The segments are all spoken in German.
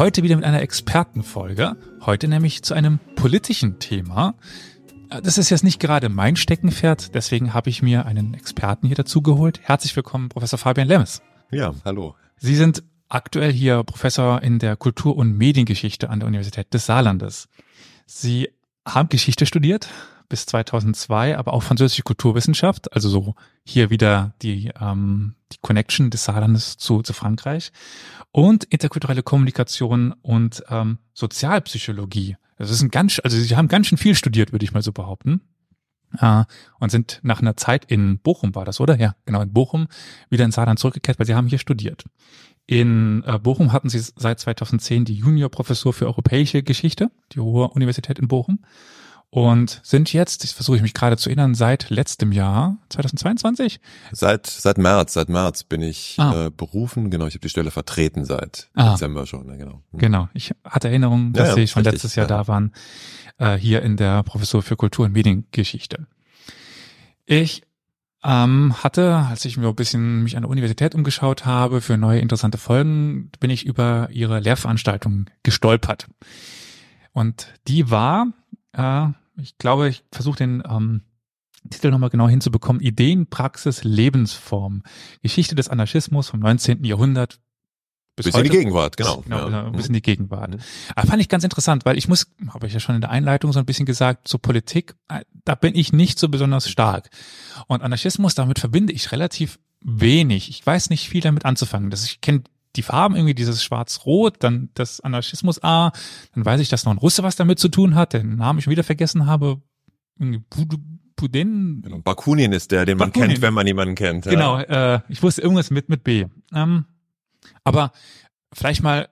Heute wieder mit einer Expertenfolge. Heute nämlich zu einem politischen Thema. Das ist jetzt nicht gerade mein Steckenpferd, deswegen habe ich mir einen Experten hier dazu geholt. Herzlich willkommen, Professor Fabian Lemmes. Ja, hallo. Sie sind aktuell hier Professor in der Kultur- und Mediengeschichte an der Universität des Saarlandes. Sie haben Geschichte studiert bis 2002, aber auch französische Kulturwissenschaft, also so hier wieder die, ähm, die Connection des Saarlandes zu, zu Frankreich und interkulturelle Kommunikation und ähm, Sozialpsychologie. Das ist ein ganz, also sie haben ganz schön viel studiert, würde ich mal so behaupten. Äh, und sind nach einer Zeit in Bochum war das, oder? Ja, genau, in Bochum wieder in Saarland zurückgekehrt, weil sie haben hier studiert. In äh, Bochum hatten sie seit 2010 die Juniorprofessur für europäische Geschichte, die Hohe Universität in Bochum. Und sind jetzt, das versuche ich mich gerade zu erinnern, seit letztem Jahr, 2022? Seit seit März, seit März bin ich ah. äh, berufen. Genau, ich habe die Stelle vertreten seit ah. Dezember schon. Ja, genau. Hm. Genau, ich hatte Erinnerung, dass ja, Sie schon letztes Jahr ja. da waren, äh, hier in der Professur für Kultur- und Mediengeschichte. Ich ähm, hatte, als ich mir ein bisschen mich an der Universität umgeschaut habe für neue interessante Folgen, bin ich über ihre Lehrveranstaltung gestolpert. Und die war, äh, ich glaube, ich versuche den ähm, Titel nochmal genau hinzubekommen, Ideen, Praxis, Lebensform. Geschichte des Anarchismus vom 19. Jahrhundert bis, bis in die Gegenwart, genau. Genau, ja. Genau, bis in die Gegenwart. Mhm. Aber fand ich ganz interessant, weil ich muss, habe ich ja schon in der Einleitung so ein bisschen gesagt, zur Politik, äh, da bin ich nicht so besonders stark. Und Anarchismus, damit verbinde ich relativ wenig. Ich weiß nicht viel damit anzufangen. Das, ich kenne die Farben irgendwie, dieses Schwarz-Rot, dann das Anarchismus A, dann weiß ich, dass noch ein Russe was damit zu tun hat, den Namen ich wieder vergessen habe. Pudin. Genau, Bakunin ist der, den Bakunin. man kennt, wenn man jemanden kennt. Ja. Genau, äh, ich wusste irgendwas mit, mit B. Ähm, aber vielleicht mal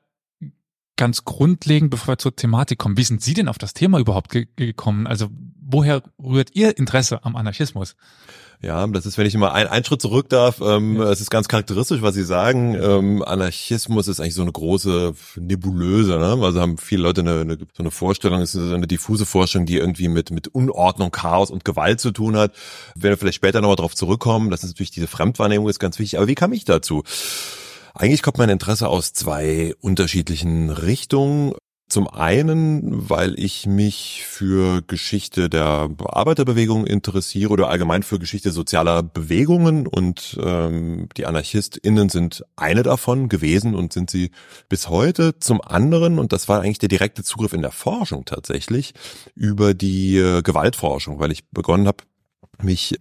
ganz grundlegend, bevor wir zur Thematik kommen, wie sind Sie denn auf das Thema überhaupt ge gekommen? Also woher rührt Ihr Interesse am Anarchismus? Ja, das ist, wenn ich mal ein, einen Schritt zurück darf, ähm, ja. es ist ganz charakteristisch, was Sie sagen. Ähm, Anarchismus ist eigentlich so eine große Nebulöse. Ne? Also haben viele Leute eine, eine, so eine Vorstellung, es ist eine diffuse Vorstellung, die irgendwie mit, mit Unordnung, Chaos und Gewalt zu tun hat. Wenn wir vielleicht später nochmal drauf zurückkommen, das ist natürlich diese Fremdwahrnehmung ist ganz wichtig. Aber wie kam ich dazu? Eigentlich kommt mein Interesse aus zwei unterschiedlichen Richtungen. Zum einen, weil ich mich für Geschichte der Arbeiterbewegung interessiere oder allgemein für Geschichte sozialer Bewegungen und ähm, die AnarchistInnen sind eine davon gewesen und sind sie bis heute. Zum anderen, und das war eigentlich der direkte Zugriff in der Forschung tatsächlich, über die äh, Gewaltforschung, weil ich begonnen habe, mich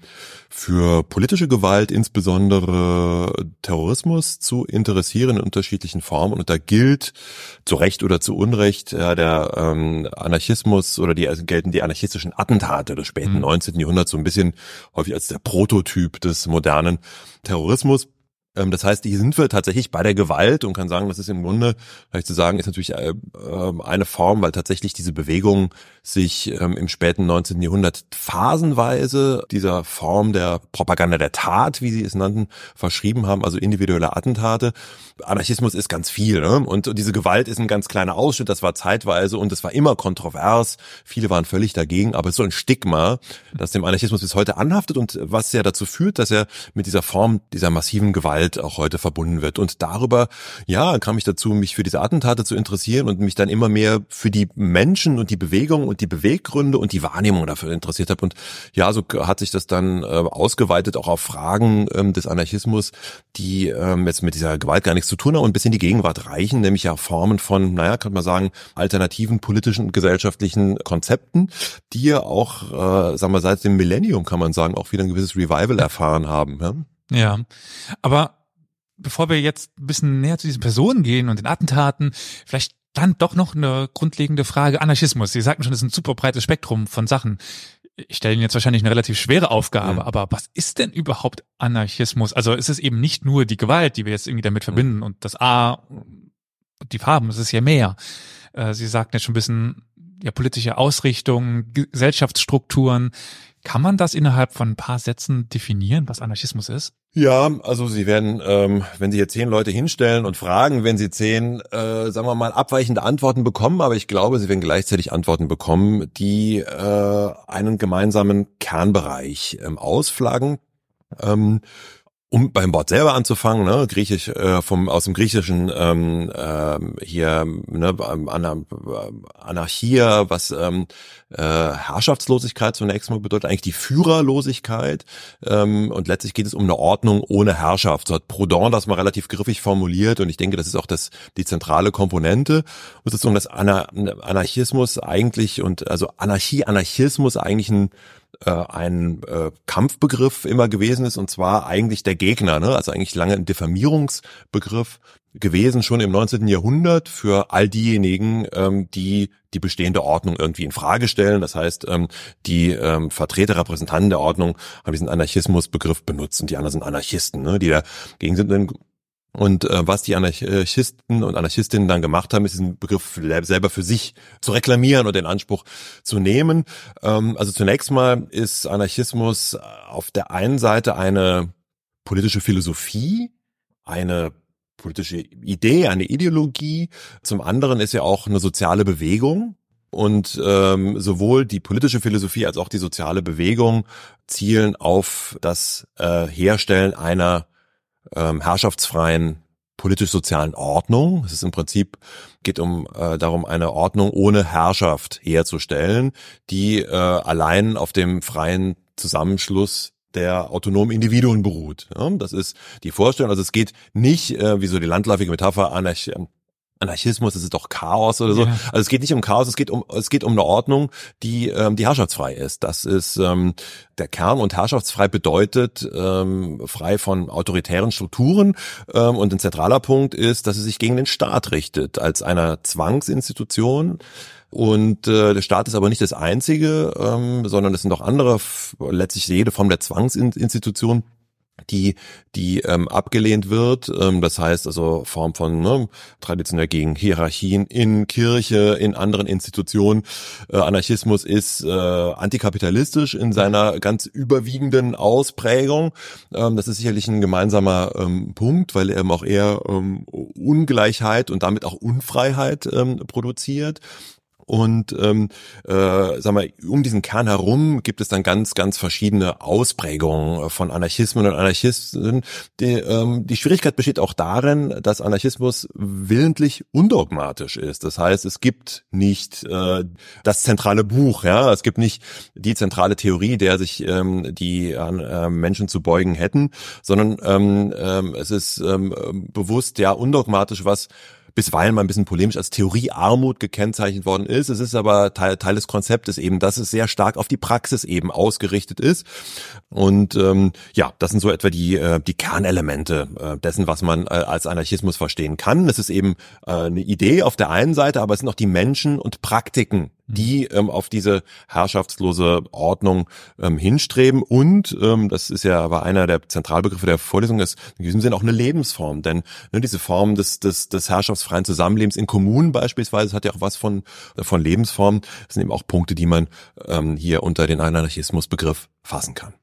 für politische Gewalt, insbesondere Terrorismus, zu interessieren in unterschiedlichen Formen. Und da gilt zu Recht oder zu Unrecht ja, der ähm, Anarchismus oder die also gelten die anarchistischen Attentate des späten mhm. 19. Jahrhunderts so ein bisschen häufig als der Prototyp des modernen Terrorismus. Ähm, das heißt, hier sind wir tatsächlich bei der Gewalt und kann sagen, das ist im Grunde, vielleicht zu sagen, ist natürlich äh, ähm, eine Form, weil tatsächlich diese Bewegung sich ähm, im späten 19. Jahrhundert phasenweise dieser Form der Propaganda der Tat, wie sie es nannten, verschrieben haben, also individuelle Attentate. Anarchismus ist ganz viel ne? und diese Gewalt ist ein ganz kleiner Ausschnitt, das war zeitweise und es war immer kontrovers. Viele waren völlig dagegen, aber es ist so ein Stigma, das dem Anarchismus bis heute anhaftet und was ja dazu führt, dass er mit dieser Form dieser massiven Gewalt Gewalt auch heute verbunden wird. Und darüber, ja, kam ich dazu, mich für diese Attentate zu interessieren und mich dann immer mehr für die Menschen und die Bewegung und die Beweggründe und die Wahrnehmung dafür interessiert habe. Und ja, so hat sich das dann äh, ausgeweitet auch auf Fragen ähm, des Anarchismus, die ähm, jetzt mit dieser Gewalt gar nichts zu tun haben und bis in die Gegenwart reichen, nämlich ja Formen von, naja, kann man sagen, alternativen politischen und gesellschaftlichen Konzepten, die ja auch, äh, sagen wir, seit dem Millennium, kann man sagen, auch wieder ein gewisses Revival erfahren haben. Ja? Ja, aber bevor wir jetzt ein bisschen näher zu diesen Personen gehen und den Attentaten, vielleicht dann doch noch eine grundlegende Frage Anarchismus. Sie sagten schon, das ist ein super breites Spektrum von Sachen. Ich stelle Ihnen jetzt wahrscheinlich eine relativ schwere Aufgabe, mhm. aber was ist denn überhaupt Anarchismus? Also ist es eben nicht nur die Gewalt, die wir jetzt irgendwie damit mhm. verbinden und das A, die Farben, es ist ja mehr. Äh, Sie sagten jetzt schon ein bisschen, ja, politische Ausrichtung, Gesellschaftsstrukturen. Kann man das innerhalb von ein paar Sätzen definieren, was Anarchismus ist? Ja, also Sie werden, ähm, wenn Sie jetzt zehn Leute hinstellen und fragen, wenn Sie zehn, äh, sagen wir mal, abweichende Antworten bekommen, aber ich glaube, Sie werden gleichzeitig Antworten bekommen, die äh, einen gemeinsamen Kernbereich ähm, ausflaggen. Ähm, um beim Wort selber anzufangen, ne, griechisch äh, vom aus dem Griechischen ähm, äh, hier ne, Anar Anarchia, was ähm, äh, Herrschaftslosigkeit zunächst mal bedeutet, eigentlich die Führerlosigkeit ähm, und letztlich geht es um eine Ordnung ohne Herrschaft. So hat Proudhon das mal relativ griffig formuliert und ich denke, das ist auch das die zentrale Komponente. Und sozusagen das Anar Anarchismus eigentlich und also Anarchie, Anarchismus eigentlich ein äh, ein äh, Kampfbegriff immer gewesen ist und zwar eigentlich der Gegner, ne? also eigentlich lange ein Diffamierungsbegriff gewesen, schon im 19. Jahrhundert für all diejenigen, ähm, die die bestehende Ordnung irgendwie in Frage stellen. Das heißt, ähm, die ähm, Vertreter, Repräsentanten der Ordnung haben diesen Anarchismusbegriff benutzt und die anderen sind Anarchisten, ne? die dagegen sind. Und äh, was die Anarchisten und Anarchistinnen dann gemacht haben, ist diesen Begriff selber für sich zu reklamieren und den Anspruch zu nehmen. Ähm, also zunächst mal ist Anarchismus auf der einen Seite eine politische Philosophie, eine politische Idee, eine Ideologie. Zum anderen ist ja auch eine soziale Bewegung. Und ähm, sowohl die politische Philosophie als auch die soziale Bewegung zielen auf das äh, Herstellen einer ähm, herrschaftsfreien politisch-sozialen Ordnung. Es ist im Prinzip geht um äh, darum, eine Ordnung ohne Herrschaft herzustellen, die äh, allein auf dem freien Zusammenschluss der autonomen Individuen beruht. Ja, das ist die Vorstellung. Also es geht nicht, äh, wie so die landläufige Metapher, Anarch Anarchismus, das ist doch Chaos oder so. Ja. Also es geht nicht um Chaos, es geht um es geht um eine Ordnung, die ähm, die herrschaftsfrei ist. Das ist ähm, der Kern und herrschaftsfrei bedeutet ähm, frei von autoritären Strukturen ähm, und ein zentraler Punkt ist, dass es sich gegen den Staat richtet als einer Zwangsinstitution. Und äh, der Staat ist aber nicht das einzige, ähm, sondern es sind auch andere, letztlich jede Form der Zwangsinstitution die die ähm, abgelehnt wird. Ähm, das heißt also Form von ne, traditionell gegen Hierarchien in Kirche, in anderen Institutionen. Äh, Anarchismus ist äh, antikapitalistisch in seiner ganz überwiegenden Ausprägung. Ähm, das ist sicherlich ein gemeinsamer ähm, Punkt, weil er eben auch eher ähm, Ungleichheit und damit auch Unfreiheit ähm, produziert. Und ähm, äh, sag mal, um diesen Kern herum gibt es dann ganz, ganz verschiedene Ausprägungen von Anarchismen und Anarchisten. Die, ähm, die Schwierigkeit besteht auch darin, dass Anarchismus willentlich undogmatisch ist. Das heißt, es gibt nicht äh, das zentrale Buch, ja, es gibt nicht die zentrale Theorie, der sich ähm, die äh, Menschen zu beugen hätten, sondern ähm, ähm, es ist ähm, bewusst ja undogmatisch, was bisweilen mal ein bisschen polemisch als Theoriearmut gekennzeichnet worden ist. Es ist aber Teil, Teil des Konzeptes eben, dass es sehr stark auf die Praxis eben ausgerichtet ist. Und ähm, ja, das sind so etwa die, äh, die Kernelemente äh, dessen, was man äh, als Anarchismus verstehen kann. Es ist eben äh, eine Idee auf der einen Seite, aber es sind auch die Menschen und Praktiken, die ähm, auf diese herrschaftslose Ordnung ähm, hinstreben. Und ähm, das ist ja aber einer der Zentralbegriffe der Vorlesung, ist in diesem Sinne auch eine Lebensform. Denn ne, diese Form des, des, des herrschaftsfreien Zusammenlebens in Kommunen beispielsweise hat ja auch was von, von Lebensform. Das sind eben auch Punkte, die man ähm, hier unter den Anarchismusbegriff fassen kann.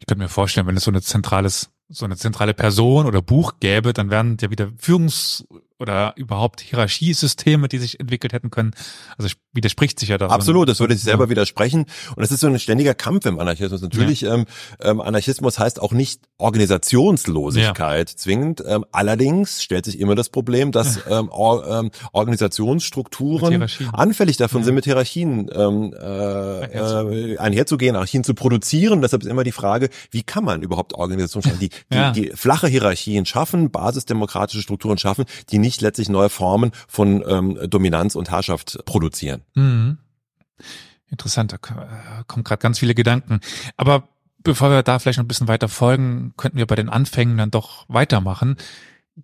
Ich könnte mir vorstellen, wenn es so eine zentrales so eine zentrale Person oder Buch gäbe, dann wären ja wieder Führungs- oder überhaupt Hierarchiesysteme, die sich entwickelt hätten können. Also widerspricht sich ja da. Absolut, das würde sich selber ja. widersprechen. Und es ist so ein ständiger Kampf im Anarchismus. Natürlich, ja. ähm, ähm, Anarchismus heißt auch nicht Organisationslosigkeit ja. zwingend. Ähm, allerdings stellt sich immer das Problem, dass ähm, Or ähm, Organisationsstrukturen anfällig davon sind, mit Hierarchien ähm, äh, äh, einherzugehen, Hierarchien zu produzieren. Deshalb ist immer die Frage, wie kann man überhaupt Organisationen die, die, die flache Hierarchien schaffen, basisdemokratische Strukturen schaffen, die nicht letztlich neue Formen von ähm, Dominanz und Herrschaft produzieren. Mhm. Interessant, da kommen gerade ganz viele Gedanken. Aber bevor wir da vielleicht noch ein bisschen weiter folgen, könnten wir bei den Anfängen dann doch weitermachen.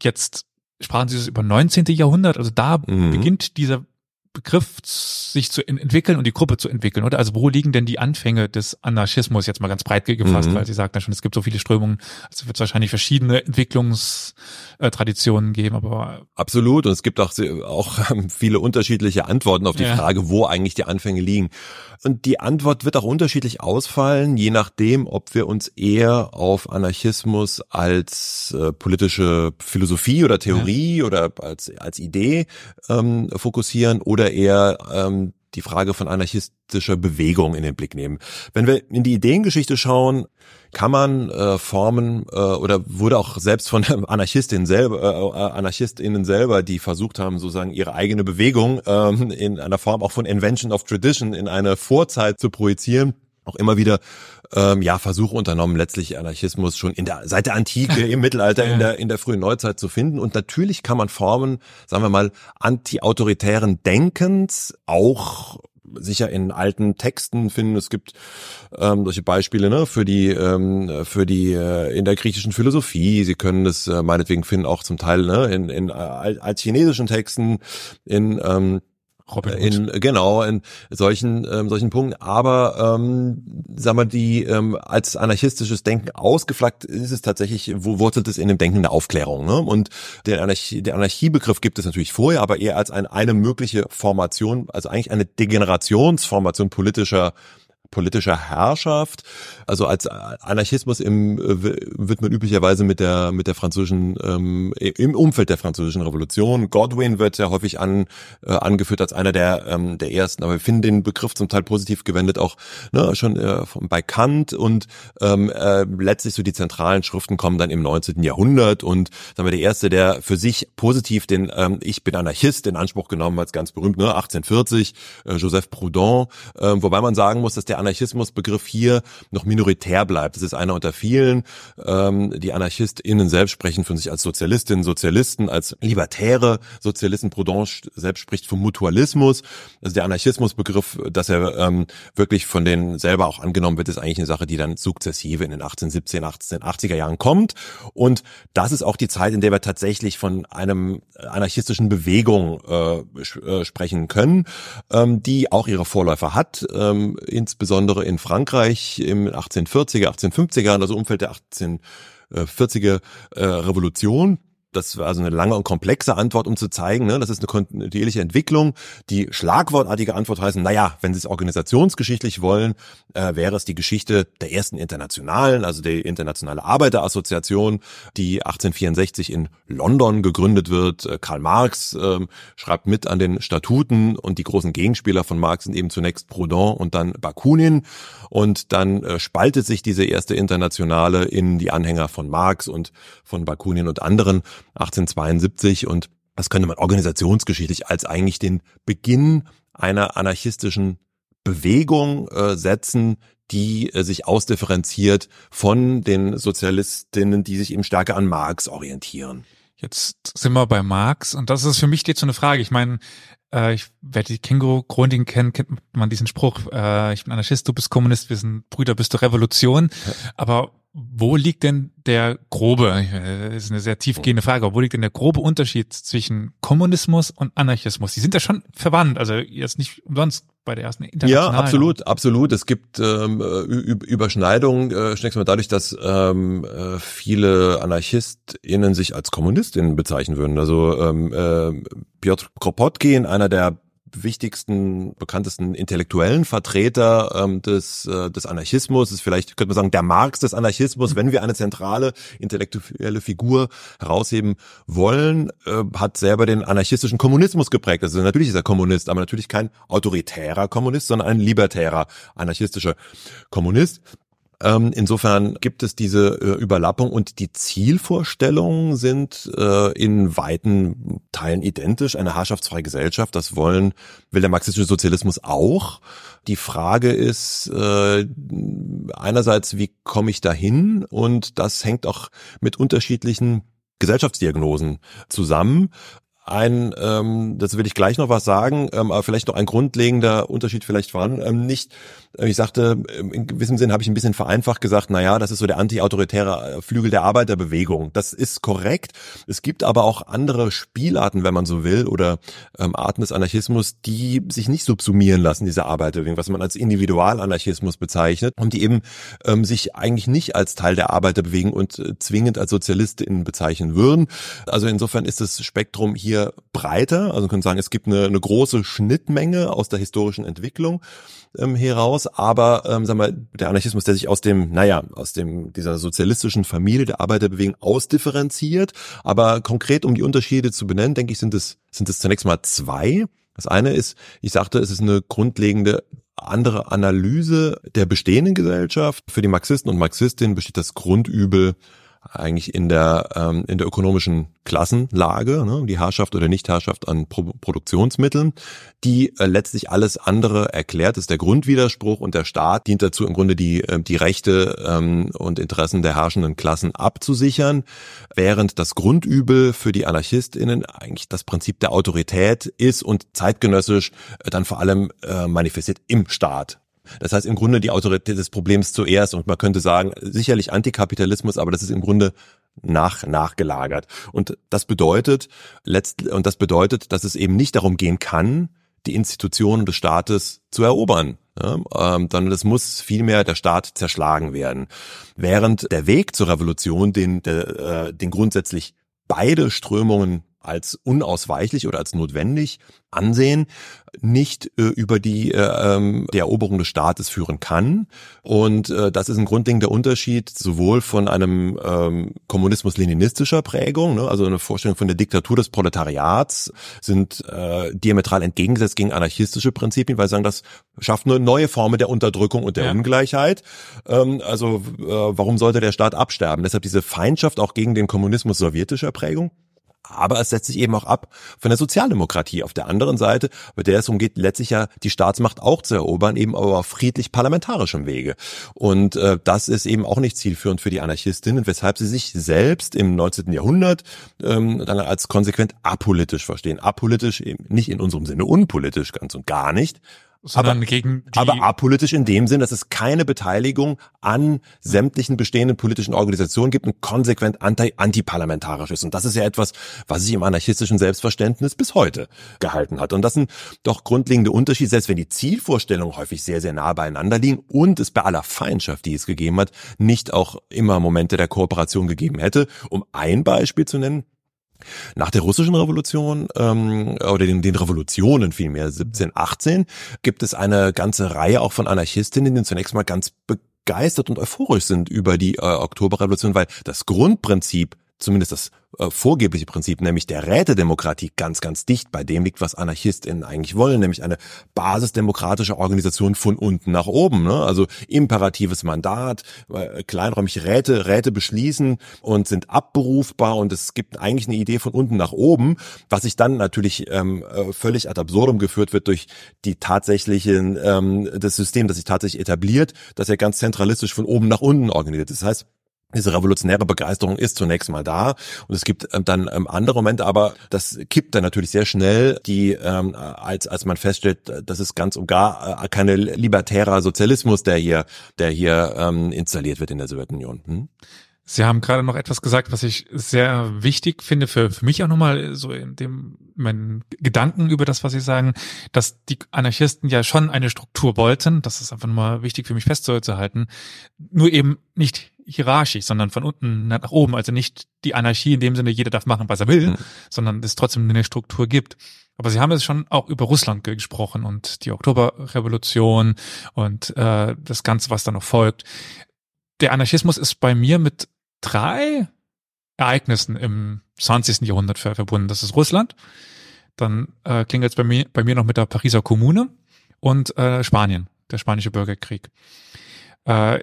Jetzt sprachen Sie das über 19. Jahrhundert, also da mhm. beginnt dieser Begriff sich zu entwickeln und die Gruppe zu entwickeln, oder? Also wo liegen denn die Anfänge des Anarchismus jetzt mal ganz breit gefasst, mhm. weil Sie sagt ja schon, es gibt so viele Strömungen, also wird es wahrscheinlich verschiedene Entwicklungstraditionen geben, aber absolut und es gibt auch auch viele unterschiedliche Antworten auf die ja. Frage, wo eigentlich die Anfänge liegen. Und die Antwort wird auch unterschiedlich ausfallen, je nachdem, ob wir uns eher auf Anarchismus als äh, politische Philosophie oder Theorie ja. oder als als Idee ähm, fokussieren oder oder eher ähm, die Frage von anarchistischer Bewegung in den Blick nehmen. Wenn wir in die Ideengeschichte schauen, kann man äh, Formen äh, oder wurde auch selbst von Anarchistinnen selber, äh, äh, Anarchistinnen selber, die versucht haben, sozusagen ihre eigene Bewegung ähm, in einer Form auch von Invention of Tradition in eine Vorzeit zu projizieren, auch immer wieder ähm, ja Versuche unternommen, letztlich Anarchismus schon in der seit der Antike, im Mittelalter, in der in der frühen Neuzeit zu finden. Und natürlich kann man Formen, sagen wir mal, anti-autoritären Denkens auch sicher in alten Texten finden. Es gibt ähm, solche Beispiele ne, für die ähm, für die äh, in der griechischen Philosophie. Sie können es äh, meinetwegen finden auch zum Teil ne, in, in äh, altchinesischen Texten, in ähm, Robin in genau in solchen ähm, solchen Punkten. Aber ähm, sag mal, die ähm, als anarchistisches Denken ausgeflaggt ist es tatsächlich, wo wurzelt es in dem Denken der Aufklärung. Ne? Und der Anarchie, der Anarchiebegriff gibt es natürlich vorher, aber eher als ein, eine mögliche Formation, also eigentlich eine Degenerationsformation politischer politischer Herrschaft. Also als Anarchismus im, wird man üblicherweise mit der mit der französischen ähm, im Umfeld der französischen Revolution. Godwin wird ja häufig an, äh, angeführt als einer der ähm, der ersten, aber wir finden den Begriff zum Teil positiv gewendet auch ne, schon äh, bei Kant und ähm, äh, letztlich so die zentralen Schriften kommen dann im 19. Jahrhundert und sagen wir der erste, der für sich positiv den ähm, ich bin Anarchist in Anspruch genommen als ganz berühmt, ne, 1840 äh, Joseph Proudhon, äh, wobei man sagen muss, dass der Anarchismusbegriff hier noch minoritär bleibt. Das ist einer unter vielen. Ähm, die AnarchistInnen selbst sprechen von sich als Sozialistinnen, Sozialisten, als libertäre Sozialisten. Proudhon selbst spricht vom Mutualismus. Also der Anarchismusbegriff, dass er ähm, wirklich von denen selber auch angenommen wird, ist eigentlich eine Sache, die dann sukzessive in den 1817, 1880er Jahren kommt. Und das ist auch die Zeit, in der wir tatsächlich von einem anarchistischen Bewegung äh, äh sprechen können, ähm, die auch ihre Vorläufer hat, ähm, insbesondere insbesondere in Frankreich im 1840er, 1850er, also Umfeld der 1840er äh, Revolution das war also eine lange und komplexe Antwort, um zu zeigen, ne, das ist eine kontinuierliche Entwicklung. Die schlagwortartige Antwort heißen, naja, wenn Sie es organisationsgeschichtlich wollen, äh, wäre es die Geschichte der ersten Internationalen, also der Internationale Arbeiterassoziation, die 1864 in London gegründet wird. Äh, Karl Marx äh, schreibt mit an den Statuten und die großen Gegenspieler von Marx sind eben zunächst Proudhon und dann Bakunin. Und dann äh, spaltet sich diese erste Internationale in die Anhänger von Marx und von Bakunin und anderen 1872 und das könnte man organisationsgeschichtlich als eigentlich den Beginn einer anarchistischen Bewegung äh, setzen, die äh, sich ausdifferenziert von den Sozialistinnen, die sich eben stärker an Marx orientieren. Jetzt sind wir bei Marx und das ist für mich jetzt so eine Frage. Ich meine, äh, ich werde die Känguru-Chroniken kennen, kennt man diesen Spruch, äh, ich bin Anarchist, du bist Kommunist, wir sind Brüder, bist du Revolution. Aber wo liegt denn der grobe, das ist eine sehr tiefgehende Frage, aber wo liegt denn der grobe Unterschied zwischen Kommunismus und Anarchismus? Die sind ja schon verwandt, also jetzt nicht umsonst bei der ersten internationalen. Ja, absolut, absolut. Es gibt ähm, Überschneidungen, äh, zunächst mal dadurch, dass ähm, äh, viele AnarchistInnen sich als KommunistInnen bezeichnen würden. Also ähm, äh, Piotr Kropotkin, einer der wichtigsten, bekanntesten intellektuellen Vertreter ähm, des, äh, des Anarchismus, ist vielleicht, könnte man sagen, der Marx des Anarchismus, wenn wir eine zentrale intellektuelle Figur herausheben wollen, äh, hat selber den anarchistischen Kommunismus geprägt. Also natürlich ist er Kommunist, aber natürlich kein autoritärer Kommunist, sondern ein libertärer anarchistischer Kommunist. Ähm, insofern gibt es diese äh, Überlappung und die Zielvorstellungen sind äh, in weiten Teilen identisch. Eine herrschaftsfreie Gesellschaft, das wollen, will der marxistische Sozialismus auch. Die Frage ist äh, einerseits, wie komme ich dahin? Und das hängt auch mit unterschiedlichen Gesellschaftsdiagnosen zusammen. ein, ähm, das will ich gleich noch was sagen, ähm, aber vielleicht noch ein grundlegender Unterschied vielleicht voran. Ähm, nicht, ich sagte, ähm, in gewissem Sinn habe ich ein bisschen vereinfacht gesagt, na ja, das ist so der anti-autoritäre äh, Flügel der Arbeiterbewegung. Das ist korrekt. Es gibt aber auch andere Spielarten, wenn man so will, oder ähm, Arten des Anarchismus, die sich nicht subsumieren lassen, diese Arbeiterbewegung, was man als Individualanarchismus bezeichnet und die eben ähm, sich eigentlich nicht als Teil der Arbeiterbewegung und äh, zwingend als SozialistInnen bezeichnen würden. Also insofern ist das Spektrum hier hier breiter. Also man könnte sagen, es gibt eine, eine große Schnittmenge aus der historischen Entwicklung ähm, heraus, aber ähm, sagen wir, der Anarchismus, der sich aus dem, naja, aus dem dieser sozialistischen Familie der Arbeiterbewegung ausdifferenziert, aber konkret um die Unterschiede zu benennen, denke ich, sind es sind es zunächst mal zwei. Das eine ist, ich sagte, es ist eine grundlegende andere Analyse der bestehenden Gesellschaft. Für die Marxisten und Marxistinnen besteht das Grundübel eigentlich in der ähm, in der ökonomischen Klassenlage, ne, die Herrschaft oder Nichtherrschaft an Pro Produktionsmitteln, die äh, letztlich alles andere erklärt, ist der Grundwiderspruch und der Staat dient dazu im Grunde die äh, die Rechte ähm, und Interessen der herrschenden Klassen abzusichern, während das Grundübel für die Anarchistinnen eigentlich das Prinzip der Autorität ist und zeitgenössisch äh, dann vor allem äh, manifestiert im Staat. Das heißt im Grunde die Autorität des Problems zuerst und man könnte sagen, sicherlich Antikapitalismus, aber das ist im Grunde nach, nachgelagert. Und das bedeutet, letzt, und das bedeutet, dass es eben nicht darum gehen kann, die Institutionen des Staates zu erobern. Ja, ähm, dann es muss vielmehr der Staat zerschlagen werden. Während der Weg zur Revolution, den, der, äh, den grundsätzlich beide Strömungen als unausweichlich oder als notwendig ansehen, nicht äh, über die äh, ähm, die Eroberung des Staates führen kann. Und äh, das ist ein grundlegender Unterschied sowohl von einem ähm, Kommunismus-leninistischer Prägung, ne, also eine Vorstellung von der Diktatur des Proletariats, sind äh, diametral entgegengesetzt gegen anarchistische Prinzipien, weil sie sagen, das schafft eine neue Form der Unterdrückung und der ja. Ungleichheit. Ähm, also äh, warum sollte der Staat absterben? Deshalb diese Feindschaft auch gegen den Kommunismus sowjetischer Prägung. Aber es setzt sich eben auch ab von der Sozialdemokratie auf der anderen Seite, bei der es umgeht, letztlich ja die Staatsmacht auch zu erobern, eben aber auf friedlich parlamentarischem Wege. Und äh, das ist eben auch nicht zielführend für die Anarchistinnen, weshalb sie sich selbst im 19. Jahrhundert ähm, dann als konsequent apolitisch verstehen. Apolitisch eben nicht in unserem Sinne unpolitisch, ganz und gar nicht, sondern aber, gegen die aber apolitisch in dem Sinn, dass es keine Beteiligung an sämtlichen bestehenden politischen Organisationen gibt und konsequent anti antiparlamentarisch ist. Und das ist ja etwas, was sich im anarchistischen Selbstverständnis bis heute gehalten hat. Und das sind doch grundlegende Unterschiede, selbst wenn die Zielvorstellungen häufig sehr, sehr nah beieinander liegen und es bei aller Feindschaft, die es gegeben hat, nicht auch immer Momente der Kooperation gegeben hätte. Um ein Beispiel zu nennen, nach der russischen Revolution ähm, oder den, den Revolutionen vielmehr 1718 gibt es eine ganze Reihe auch von Anarchistinnen, die zunächst mal ganz begeistert und euphorisch sind über die äh, Oktoberrevolution, weil das Grundprinzip zumindest das äh, vorgebliche Prinzip, nämlich der Rätedemokratie, ganz, ganz dicht bei dem liegt, was AnarchistInnen eigentlich wollen, nämlich eine basisdemokratische Organisation von unten nach oben. Ne? Also imperatives Mandat, äh, kleinräumig Räte, Räte beschließen und sind abberufbar und es gibt eigentlich eine Idee von unten nach oben, was sich dann natürlich ähm, äh, völlig ad absurdum geführt wird durch die tatsächlichen, ähm, das System, das sich tatsächlich etabliert, das ja ganz zentralistisch von oben nach unten organisiert. Das heißt, diese revolutionäre Begeisterung ist zunächst mal da und es gibt ähm, dann ähm, andere Momente, aber das kippt dann natürlich sehr schnell, die ähm, als als man feststellt, das ist ganz und gar äh, keine libertärer Sozialismus, der hier der hier ähm, installiert wird in der Sowjetunion. Hm? Sie haben gerade noch etwas gesagt, was ich sehr wichtig finde für, für mich auch nochmal so in dem meinen Gedanken über das, was Sie sagen, dass die Anarchisten ja schon eine Struktur wollten. Das ist einfach nochmal wichtig für mich festzuhalten. Nur eben nicht hierarchisch, sondern von unten nach oben. Also nicht die Anarchie in dem Sinne, jeder darf machen, was er will, mhm. sondern es trotzdem eine Struktur gibt. Aber Sie haben es schon auch über Russland gesprochen und die Oktoberrevolution und äh, das Ganze, was da noch folgt. Der Anarchismus ist bei mir mit drei Ereignissen im 20. Jahrhundert verbunden. Das ist Russland, dann äh, klingelt es bei mir, bei mir noch mit der Pariser Kommune und äh, Spanien, der spanische Bürgerkrieg. Äh,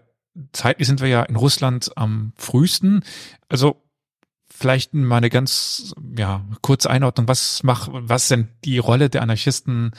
zeitlich sind wir ja in Russland am frühesten. Also vielleicht mal eine ganz ja, kurze Einordnung. Was macht, was denn die Rolle der Anarchisten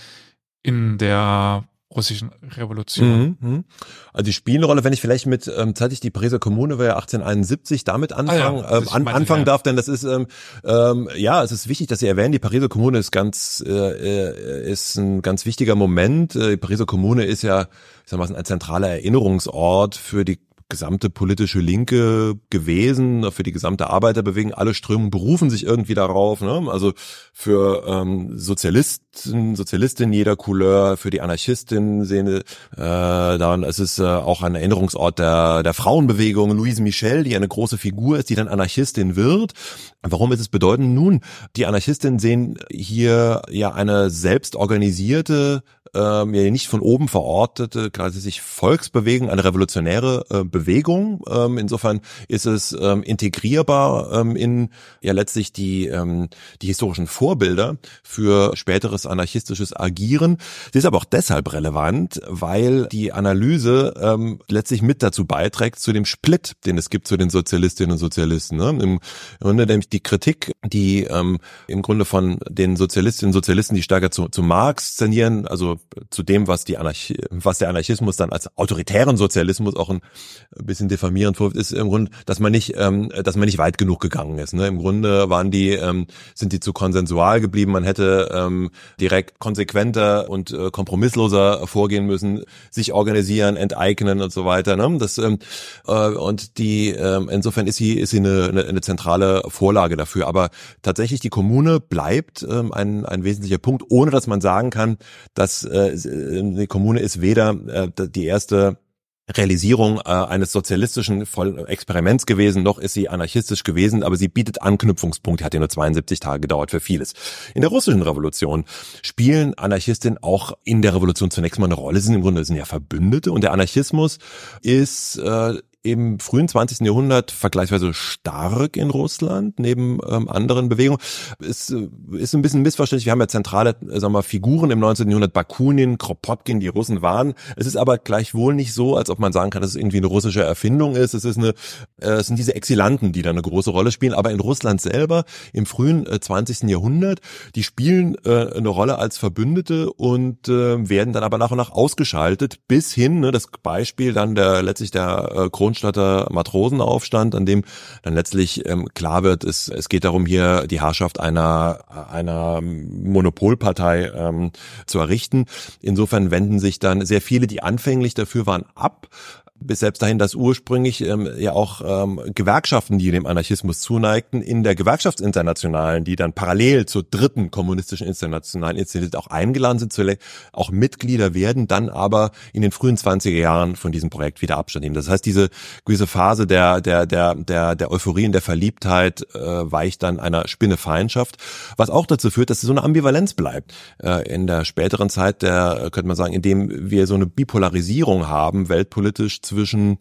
in der russischen Revolution. Mhm, mhm. Also die spielen eine Rolle, wenn ich vielleicht mit ähm, zeitlich die Pariser Kommune war ja 1871 damit anfangen, Ah ja, ähm, das an, meinte ich, anfangen ja. darf, denn das ist ähm, ähm, ja, es ist wichtig, dass Sie erwähnen, die Pariser Kommune ist ganz äh, äh, ist ein ganz wichtiger Moment. Äh, Die Pariser Kommune ist ja, ich sag mal, ein zentraler Erinnerungsort für die gesamte politische Linke gewesen, für die gesamte Arbeiterbewegung. Alle Strömungen berufen sich irgendwie darauf. Ne? Also für ähm, Sozialisten, Sozialistinnen jeder Couleur, für die Anarchistinnen sehen äh, daran, es ist äh, auch ein Erinnerungsort der, der Frauenbewegung. Louise Michel, die eine große Figur ist, die dann Anarchistin wird. Warum ist es bedeutend? Nun, die Anarchistinnen sehen hier ja eine selbstorganisierte ähm, ja nicht von oben verortete, quasi sich Volksbewegung, eine revolutionäre äh, Bewegung. Ähm, insofern ist es ähm, integrierbar ähm, in ja letztlich die ähm, die historischen Vorbilder für späteres anarchistisches Agieren. Sie ist aber auch deshalb relevant, weil die Analyse ähm, letztlich mit dazu beiträgt zu dem Split, den es gibt zu den Sozialistinnen und Sozialisten. Ne? Im Grunde nämlich die Kritik, die ähm, im Grunde von den Sozialistinnen und Sozialisten, die stärker zu, zu Marx zendieren, also zu dem, was die Anarchie, was der Anarchismus dann als autoritären Sozialismus auch ein bisschen diffamierend vorwirft, ist im Grunde, dass man nicht, ähm, dass man nicht weit genug gegangen ist. Ne? Im Grunde waren die, ähm, sind die zu konsensual geblieben. Man hätte ähm, direkt konsequenter und äh, kompromissloser vorgehen müssen, sich organisieren, enteignen und so weiter. Ne? Das ähm, äh, und die ähm, insofern ist sie ist sie eine, eine, eine zentrale Vorlage dafür. Aber tatsächlich die Kommune bleibt ähm, ein ein wesentlicher Punkt, ohne dass man sagen kann, dass äh, die Kommune ist weder äh, die erste Realisierung äh, eines sozialistischen Experiments gewesen, noch ist sie anarchistisch gewesen, aber sie bietet Anknüpfungspunkte, hat ja nur 72 Tage gedauert für vieles. In der russischen Revolution spielen Anarchistinnen auch in der Revolution zunächst mal eine Rolle, sie sind im Grunde sind ja Verbündete. Und der Anarchismus ist äh, im frühen 20. Jahrhundert vergleichsweise stark in Russland, neben ähm, anderen Bewegungen. Es äh, ist ein bisschen missverständlich. Wir haben ja zentrale äh, sagen wir, Figuren im 19. Jahrhundert, Bakunin, Kropotkin, die Russen waren. Es ist aber gleichwohl nicht so, als ob man sagen kann, dass es irgendwie eine russische Erfindung ist. Es ist eine, äh, es sind diese Exilanten, die da eine große Rolle spielen. Aber in Russland selber im frühen äh, 20. Jahrhundert, die spielen äh, eine Rolle als Verbündete und äh, werden dann aber nach und nach ausgeschaltet bis hin, ne, das Beispiel dann der letztlich der äh, Kronstadter Matrosenaufstand, an dem dann letztlich ähm, klar wird, es, es geht darum, hier die Herrschaft einer, einer Monopolpartei ähm, zu errichten. Insofern wenden sich dann sehr viele, die anfänglich dafür waren, ab bis selbst dahin, dass ursprünglich ähm, ja auch ähm, Gewerkschaften, die dem Anarchismus zuneigten, in der Gewerkschaftsinternationalen, die dann parallel zur dritten kommunistischen internationalen Institut auch eingeladen sind, zu, auch Mitglieder werden, dann aber in den frühen 20er Jahren von diesem Projekt wieder Abstand nehmen. Das heißt, diese gewisse Phase der der der der der Euphorie und der Verliebtheit äh, weicht dann einer Spinnefeindschaft, was auch dazu führt, dass so eine Ambivalenz bleibt. Äh, in der späteren Zeit, der könnte man sagen, in dem wir so eine Bipolarisierung haben, weltpolitisch zwischen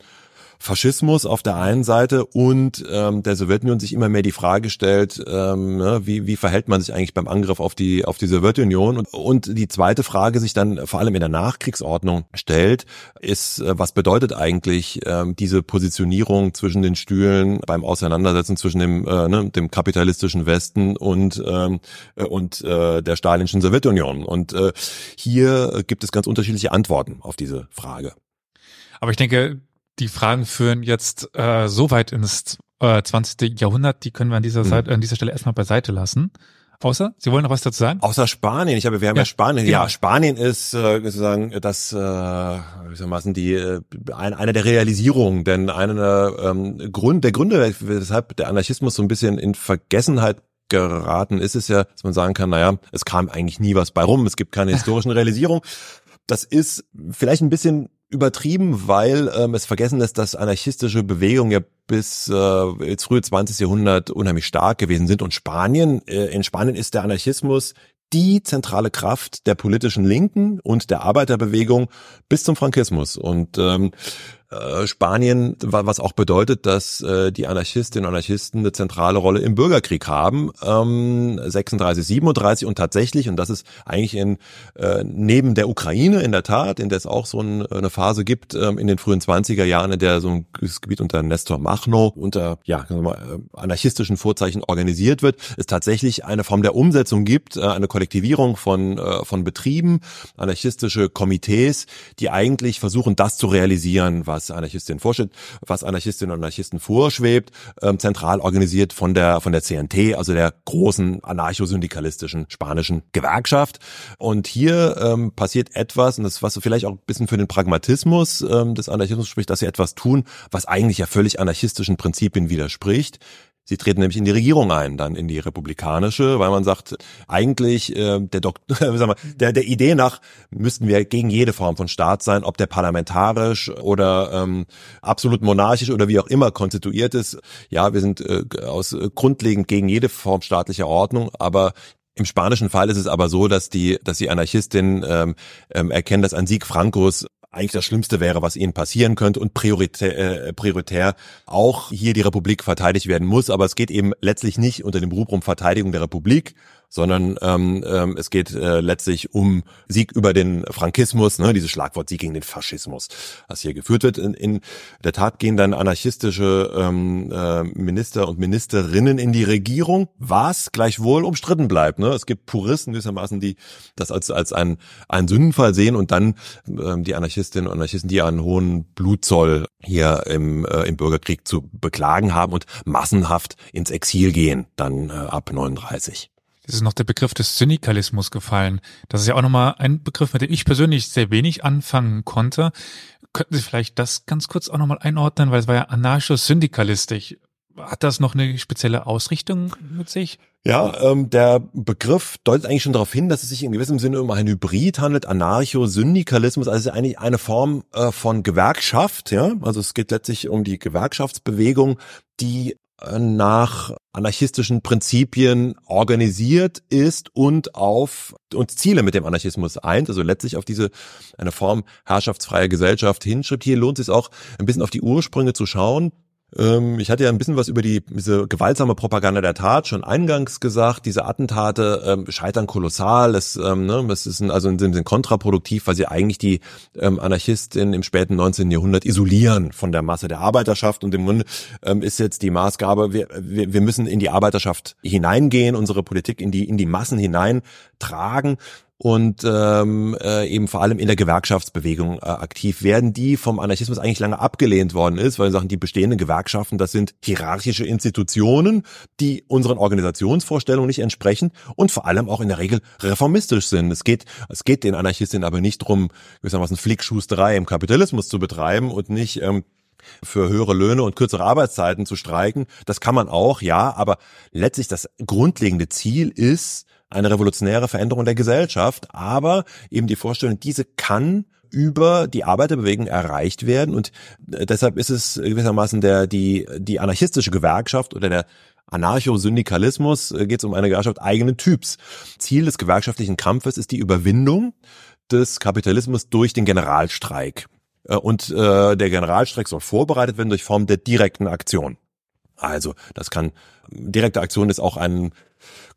Faschismus auf der einen Seite und ähm, der Sowjetunion sich immer mehr die Frage stellt, ähm, ne, wie, wie verhält man sich eigentlich beim Angriff auf die auf die Sowjetunion und, und die zweite Frage sich dann vor allem in der Nachkriegsordnung stellt, ist, äh, was bedeutet eigentlich ähm, diese Positionierung zwischen den Stühlen beim Auseinandersetzen zwischen dem äh, ne, dem kapitalistischen Westen und ähm, äh, und äh, der stalinischen Sowjetunion und äh, hier gibt es ganz unterschiedliche Antworten auf diese Frage. Aber ich denke, die Fragen führen jetzt äh, so weit ins äh, 20. Jahrhundert, die können wir an dieser, Mhm. Seite, an dieser Stelle erstmal beiseite lassen. Außer, Sie wollen noch was dazu sagen? Außer Spanien, ich habe, wir haben ja, Ja, Spanien. genau. Ja, Spanien ist äh, sozusagen das, äh, gewissermaßen die äh, ein, eine der Realisierungen, denn einer der ähm, Grund, der Gründe, weshalb der Anarchismus so ein bisschen in Vergessenheit geraten ist, ist ja, dass man sagen kann, naja, es kam eigentlich nie was bei rum, es gibt keine historischen Realisierung. Das ist vielleicht ein bisschen übertrieben, weil ähm, es vergessen lässt, dass anarchistische Bewegungen ja bis äh, ins frühe 20. Jahrhundert unheimlich stark gewesen sind. Und Spanien, äh, in Spanien ist der Anarchismus die zentrale Kraft der politischen Linken und der Arbeiterbewegung bis zum Frankismus. Und ähm, äh, Spanien, was auch bedeutet, dass äh, die Anarchistinnen und Anarchisten eine zentrale Rolle im Bürgerkrieg haben, ähm, 36, 37 und tatsächlich, und das ist eigentlich in, äh, neben der Ukraine in der Tat, in der es auch so ein, eine Phase gibt, ähm, in den frühen 20er Jahren, in der so ein Gebiet unter Nestor Machno unter ja, mal, äh, anarchistischen Vorzeichen organisiert wird, es tatsächlich eine Form der Umsetzung gibt, äh, eine Kollektivierung von, äh, von Betrieben, anarchistische Komitees, die eigentlich versuchen, das zu realisieren, was was Anarchistinnen vorsteht, was Anarchistinnen und Anarchisten vorschwebt, ähm, zentral organisiert von der von der CNT, also der großen anarchosyndikalistischen spanischen Gewerkschaft. Und hier ähm, passiert etwas, und das was vielleicht auch ein bisschen für den Pragmatismus ähm, des Anarchismus spricht, dass sie etwas tun, was eigentlich ja völlig anarchistischen Prinzipien widerspricht. Sie treten nämlich in die Regierung ein, dann in die republikanische, weil man sagt, eigentlich äh, der, Dok sag mal, der, der Idee nach müssten wir gegen jede Form von Staat sein, ob der parlamentarisch oder ähm, absolut monarchisch oder wie auch immer konstituiert ist. Ja, wir sind äh, aus äh, grundlegend gegen jede Form staatlicher Ordnung, aber im spanischen Fall ist es aber so, dass die, dass die Anarchistinnen ähm, ähm, erkennen, dass ein Sieg Francos eigentlich das Schlimmste wäre, was ihnen passieren könnte und prioritär, äh, prioritär auch hier die Republik verteidigt werden muss. Aber es geht eben letztlich nicht unter dem Rubrum Verteidigung der Republik, sondern ähm, ähm, es geht äh, letztlich um Sieg über den Frankismus, ne, dieses Schlagwort Sieg gegen den Faschismus, was hier geführt wird. In, in der Tat gehen dann anarchistische ähm, äh, Minister und Ministerinnen in die Regierung, was gleichwohl umstritten bleibt. Ne? Es gibt Puristen gewissermaßen, die das als als ein ein Sündenfall sehen und dann ähm, die Anarchistinnen und Anarchisten, die einen hohen Blutzoll hier im, äh, im Bürgerkrieg zu beklagen haben und massenhaft ins Exil gehen, dann äh, ab 39 es ist noch der Begriff des Syndikalismus gefallen. Das ist ja auch nochmal ein Begriff, mit dem ich persönlich sehr wenig anfangen konnte. Könnten Sie vielleicht das ganz kurz auch nochmal einordnen, weil es war ja anarcho-syndikalistisch. Hat das noch eine spezielle Ausrichtung mit sich? Ja, ähm, der Begriff deutet eigentlich schon darauf hin, dass es sich in gewissem Sinne um ein Hybrid handelt, Anarcho-Syndikalismus, also eigentlich eine Form äh, von Gewerkschaft, ja. Also es geht letztlich um die Gewerkschaftsbewegung, die nach anarchistischen Prinzipien organisiert ist und auf und Ziele mit dem Anarchismus eint, also letztlich auf diese eine Form herrschaftsfreie Gesellschaft hinschreibt. Hier lohnt es sich auch ein bisschen auf die Ursprünge zu schauen. Ähm, ich hatte ja ein bisschen was über die, diese gewaltsame Propaganda der Tat schon eingangs gesagt. Diese Attentate ähm, scheitern kolossal. Es, ähm, ne, es ist ein, also in dem Sinne kontraproduktiv, weil sie eigentlich die ähm, Anarchistinnen im späten 19. Jahrhundert isolieren von der Masse der Arbeiterschaft. Und im Grunde ähm, ist jetzt die Maßgabe, wir, wir, wir müssen in die Arbeiterschaft hineingehen, unsere Politik in die, in die Massen hineintragen und ähm, äh, eben vor allem in der Gewerkschaftsbewegung äh, aktiv werden, die vom Anarchismus eigentlich lange abgelehnt worden ist, weil sagen, die bestehenden Gewerkschaften, das sind hierarchische Institutionen, die unseren Organisationsvorstellungen nicht entsprechen und vor allem auch in der Regel reformistisch sind. Es geht, es geht den Anarchistinnen aber nicht drum, gewissermaßen Flickschusterei im Kapitalismus zu betreiben und nicht ähm, für höhere Löhne und kürzere Arbeitszeiten zu streiken. Das kann man auch, ja, aber letztlich das grundlegende Ziel ist, eine revolutionäre Veränderung der Gesellschaft, aber eben die Vorstellung, diese kann über die Arbeiterbewegung erreicht werden und äh, deshalb ist es gewissermaßen der die die anarchistische Gewerkschaft oder der Anarcho-Syndikalismus äh, geht es um eine Gewerkschaft eigenen Typs. Ziel des gewerkschaftlichen Kampfes ist die Überwindung des Kapitalismus durch den Generalstreik. Äh, und äh, der Generalstreik soll vorbereitet werden durch Form der direkten Aktion. Also, das kann direkte Aktion ist auch ein